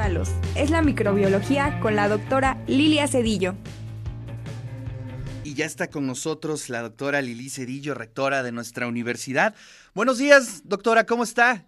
malos. Es la microbiología con la doctora Lilia Cedillo. Y ya está con nosotros la doctora Lili Cedillo, rectora de nuestra universidad. Buenos días, doctora, ¿cómo está?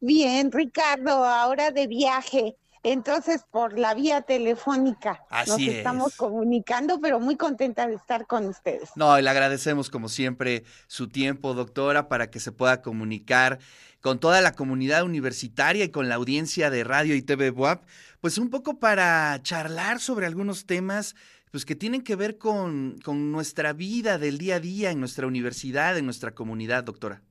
Bien, Ricardo, ahora de viaje. Entonces, por la vía telefónica Así nos es. estamos comunicando, pero muy contenta de estar con ustedes. No, y le agradecemos como siempre su tiempo, doctora, para que se pueda comunicar con toda la comunidad universitaria y con la audiencia de radio y TV WAP, pues un poco para charlar sobre algunos temas pues que tienen que ver con, con nuestra vida del día a día en nuestra universidad, en nuestra comunidad, doctora.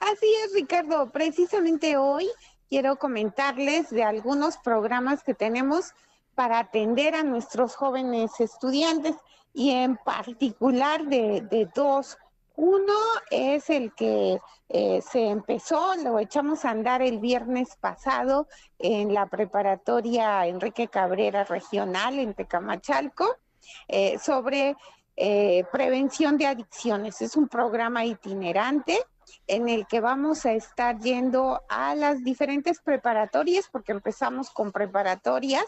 Así es, Ricardo. Precisamente hoy quiero comentarles de algunos programas que tenemos para atender a nuestros jóvenes estudiantes y en particular de, dos. Uno es el que eh, se empezó, lo echamos a andar el viernes pasado en la preparatoria Enrique Cabrera Regional en Tecamachalco, eh, sobre eh, prevención de adicciones. Es un programa itinerante en el que vamos a estar yendo a las diferentes preparatorias, porque empezamos con preparatorias,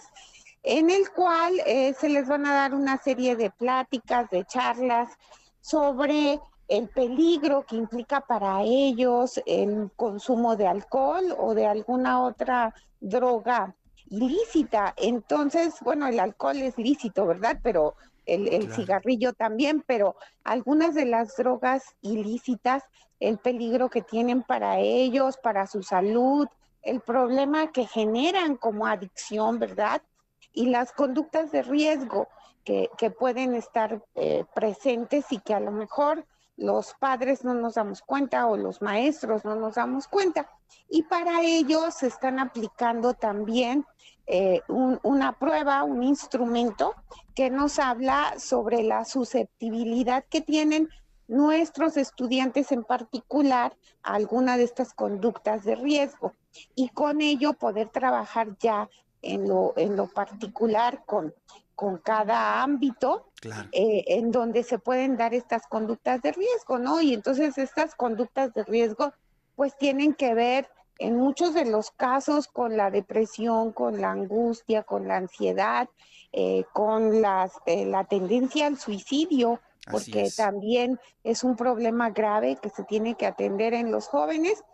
en el cual eh, se les van a dar una serie de pláticas, de charlas sobre el peligro que implica para ellos el consumo de alcohol o de alguna otra droga ilícita. Entonces, bueno, el alcohol es lícito, ¿verdad? Pero el, el Claro. cigarrillo también, pero algunas de las drogas ilícitas, el peligro que tienen para ellos, para su salud, el problema que generan como adicción, ¿verdad? Y las conductas de riesgo que, que pueden estar eh, presentes y que a lo mejor los padres no nos damos cuenta o los maestros no nos damos cuenta. Y para ello se están aplicando también eh, un- una prueba, un instrumento que nos habla sobre la susceptibilidad que tienen nuestros estudiantes en particular a alguna de estas conductas de riesgo y con ello poder trabajar ya en lo, en lo particular con, con cada ámbito Claro. eh, en donde se pueden dar estas conductas de riesgo, ¿no? Y entonces estas conductas de riesgo pues tienen que ver en muchos de los casos con la depresión, con la angustia, con la ansiedad, eh, con las, eh, la tendencia al suicidio, porque es. también es un problema grave que se tiene que atender en los jóvenes.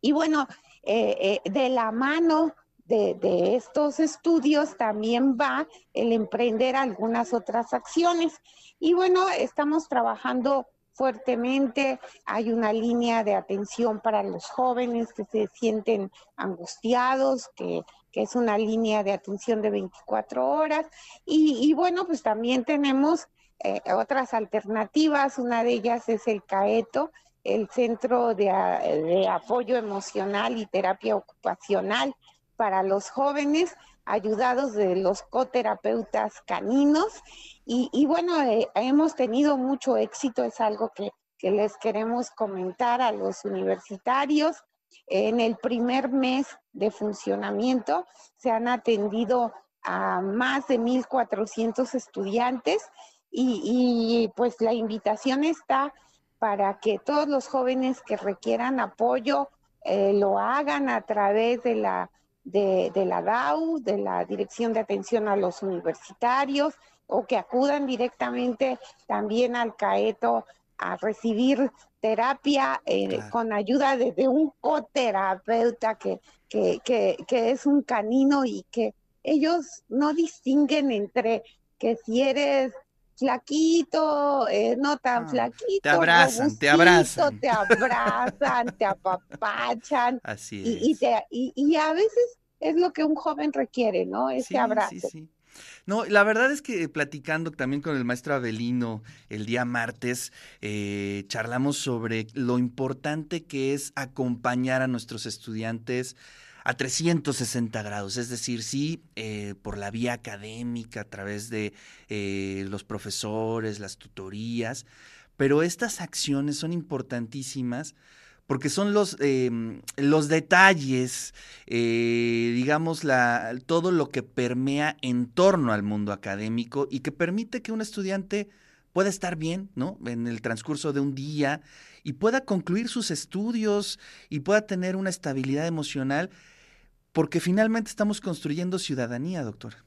Y bueno, eh, de la mano de, de estos estudios también va el emprender algunas otras acciones. Y bueno, estamos trabajando fuertemente, hay una línea de atención para los jóvenes que se sienten angustiados, que, que es una línea de atención de 24 horas. Y, bueno, pues también tenemos eh, otras alternativas, una de ellas es el CAETO, el Centro de Apoyo Emocional y Terapia Ocupacional para los jóvenes, ayudados de los coterapeutas caninos. Y, bueno, eh, hemos tenido mucho éxito, es algo que, que les queremos comentar a los universitarios. En el primer mes de funcionamiento se han atendido a más de 1.400 estudiantes y, y, pues la invitación está para que todos los jóvenes que requieran apoyo eh, lo hagan a través de la, de, de la DAU, de la Dirección de Atención a los Universitarios, o que acudan directamente también al CAETO a recibir terapia eh, Claro. con ayuda de, de un coterapeuta que, que, que, que es un canino y que ellos no distinguen entre que si eres flaquito, eh, no tan Ah, flaquito, te abrazan, te abrazan. te abrazan, te apapachan Así es. y, y, te, y, y a veces es lo que un joven requiere, ¿no? Ese Sí, abrazo. sí, sí. No, la verdad es que platicando también con el maestro Avelino el día martes, eh, charlamos sobre lo importante que es acompañar a nuestros estudiantes a 360 grados, es decir, sí, eh, por la vía académica, a través de eh, los profesores, las tutorías, pero estas acciones son importantísimas porque son los, eh, los detalles, eh, digamos, la, todo lo que permea en torno al mundo académico y que permite que un estudiante pueda estar bien, ¿no? En el transcurso de un día y pueda concluir sus estudios y pueda tener una estabilidad emocional porque finalmente estamos construyendo ciudadanía, doctora.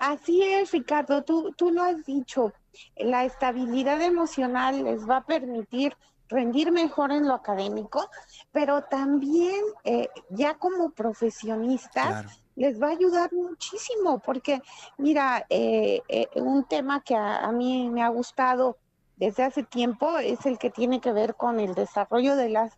Así es, Ricardo, tú, tú lo has dicho, la estabilidad emocional les va a permitir rendir mejor en lo académico, pero también eh, ya como profesionistas les va a ayudar muchísimo, porque mira, eh, eh, un tema que a, mí me ha gustado desde hace tiempo es el que tiene que ver con el desarrollo de las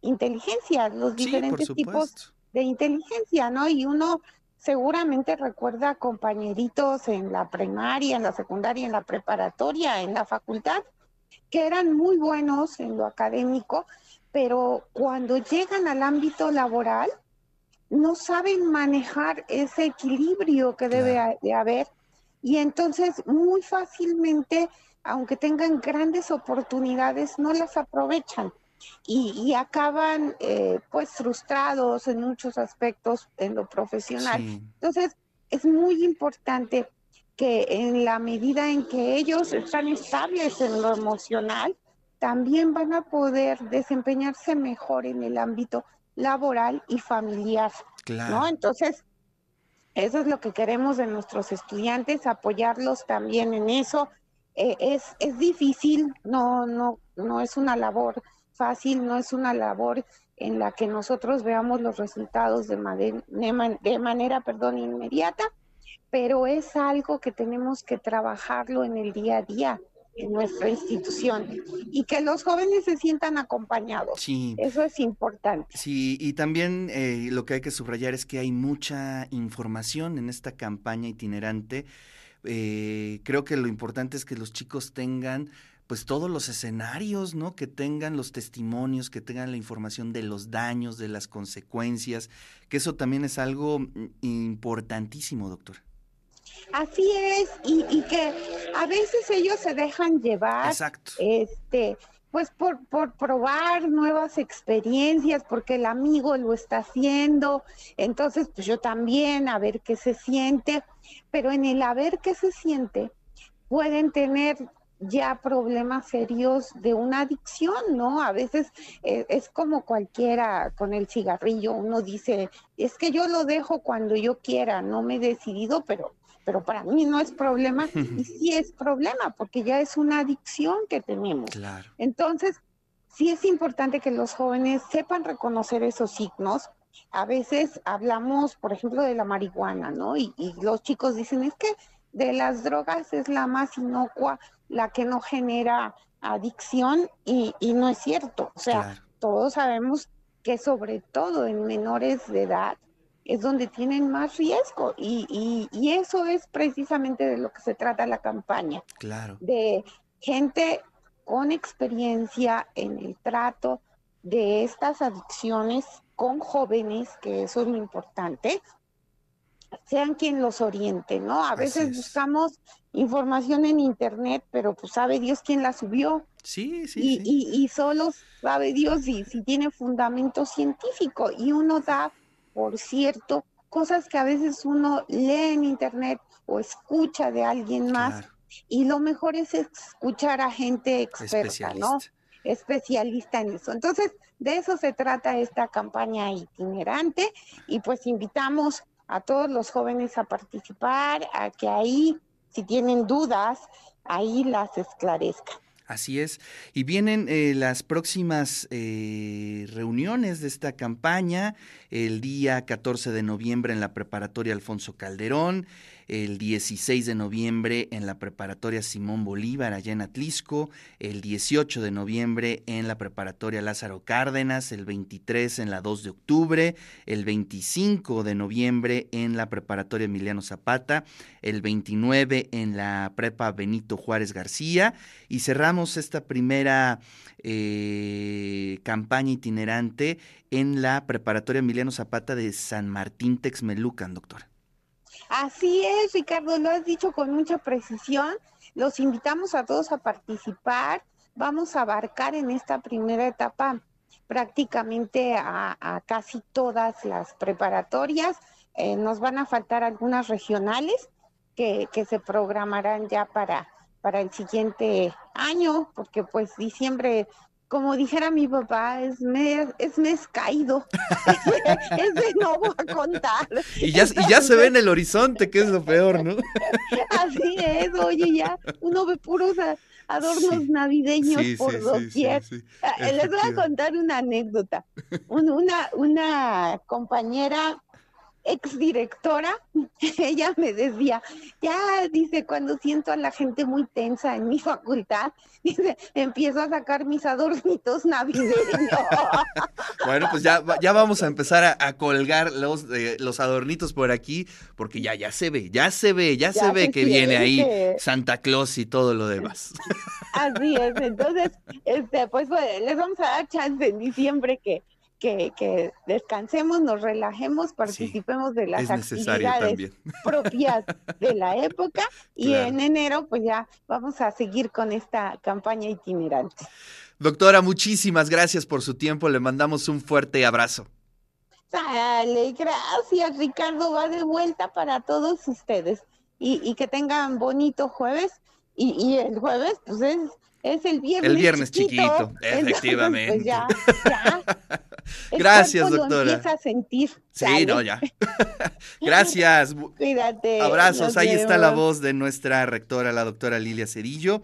inteligencias, los diferentes tipos de inteligencia, ¿no? Y uno seguramente recuerda compañeritos en la primaria, en la secundaria, en la preparatoria, en la facultad, que eran muy buenos en lo académico, pero cuando llegan al ámbito laboral, no saben manejar ese equilibrio que debe de haber. Y entonces muy fácilmente, aunque tengan grandes oportunidades, no las aprovechan y, acaban eh, pues frustrados en muchos aspectos en lo profesional. Entonces, es muy importante que en la medida en que ellos están estables en lo emocional, también van a poder desempeñarse mejor en el ámbito laboral y familiar. ¿no? Entonces, eso es lo que queremos de nuestros estudiantes, apoyarlos también en eso. Eh, es, es difícil, no, no, no es una labor fácil, no es una labor en la que nosotros veamos los resultados de, de manera perdón, inmediata, pero es algo que tenemos que trabajarlo en el día a día en nuestra institución y que los jóvenes se sientan acompañados. Sí. Eso es importante. Sí, y también eh, lo que hay que subrayar es que hay mucha información en esta campaña itinerante. Eh, creo que lo importante es que los chicos tengan pues todos los escenarios, ¿no? Que tengan los testimonios, que tengan la información de los daños, de las consecuencias, que eso también es algo mm, importantísimo, doctor. Así es, y, que a veces ellos se dejan llevar, este, pues por, por probar nuevas experiencias, porque el amigo lo está haciendo, entonces pues yo también, a ver qué se siente, pero en el a ver qué se siente, pueden tener ya problemas serios de una adicción, ¿no? A veces eh, es como cualquiera con el cigarrillo, uno dice, es que yo lo dejo cuando yo quiera, no me he decidido, pero pero para mí no es problema y sí es problema porque ya es una adicción que tenemos. Entonces, sí es importante que los jóvenes sepan reconocer esos signos. A veces hablamos, por ejemplo, de la marihuana, ¿no? Y, los chicos dicen, es que de las drogas es la más inocua, la que no genera adicción y, no es cierto. O sea, todos sabemos que sobre todo en menores de edad, es donde tienen más riesgo y, y, eso es precisamente de lo que se trata la campaña. Claro. De gente con experiencia en el trato de estas adicciones con jóvenes, que eso es lo importante, sean quien los oriente, ¿no? A veces buscamos información en internet, pero pues sabe Dios quién la subió. Sí, sí. Y, y, y solo sabe Dios si, si tiene fundamento científico y uno da por cierto, cosas que a veces uno lee en internet o escucha de alguien más. Y lo mejor es escuchar a gente experta, ¿no? Especialista en eso. Entonces, de eso se trata esta campaña itinerante y pues invitamos a todos los jóvenes a participar, a que ahí, si tienen dudas, ahí las esclarezcan. Así es. Y vienen eh, las próximas eh, reuniones de esta campaña, el día 14 de noviembre en la preparatoria Alfonso Calderón, el 16 de noviembre en la preparatoria Simón Bolívar, allá en Atlisco, el 18 de noviembre en la preparatoria Lázaro Cárdenas, el 23 en la 2 de octubre, el 25 de noviembre en la preparatoria Emiliano Zapata, el 29 en la prepa Benito Juárez García y cerramos esta primera eh, campaña itinerante en la preparatoria Emiliano Zapata de San Martín Texmelucan, doctora. Así es, Ricardo, lo has dicho con mucha precisión. Los invitamos a todos a participar. Vamos a abarcar en esta primera etapa prácticamente a, casi todas las preparatorias. Eh, nos van a faltar algunas regionales que, que se programarán ya para, para el siguiente año, porque pues diciembre como dijera mi papá, es mes, es mes caído. es de no voy a contar. Y ya, y ya se ve en el horizonte, que es lo peor, ¿no? Así es, oye, ya uno ve puros adornos navideños por sí, doquier. Ah, les voy a contar una anécdota. Una, una compañera exdirectora, ella me decía, ya, dice, cuando siento a la gente muy tensa en mi facultad, dice, empiezo a sacar mis adornitos navideños. bueno, pues ya, ya vamos a empezar a, colgar los, eh, los adornitos por aquí, porque ya, ya se ve, ya se ve, ya, se ve que viene ahí Santa Claus y todo lo demás. Así es, entonces, este, pues, pues les vamos a dar chance en diciembre que que, descansemos, nos relajemos, participemos de las actividades propias de la época y en enero pues ya vamos a seguir con esta campaña itinerante. Doctora, muchísimas gracias por su tiempo, le mandamos un fuerte abrazo. Dale, gracias Ricardo, va de vuelta para todos ustedes y, que tengan bonito jueves y, y el jueves pues es es el viernes. El viernes chiquito, pues, efectivamente. ya, ya. Gracias, doctora. Lo empieza a sentir. Sí, no, ya. Gracias. Cuídate. Abrazos. Ahí está la voz de nuestra rectora, la doctora Lilia Cerillo.